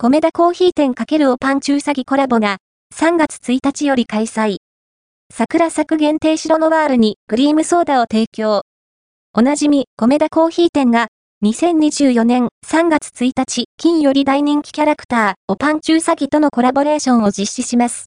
米田コーヒー店×おパン中詐欺コラボが3月1日より開催。桜作限定白ノワールにクリームソーダを提供。おなじみ、米田コーヒー店が2024年3月1日金より大人気キャラクター、おパン中詐欺とのコラボレーションを実施します。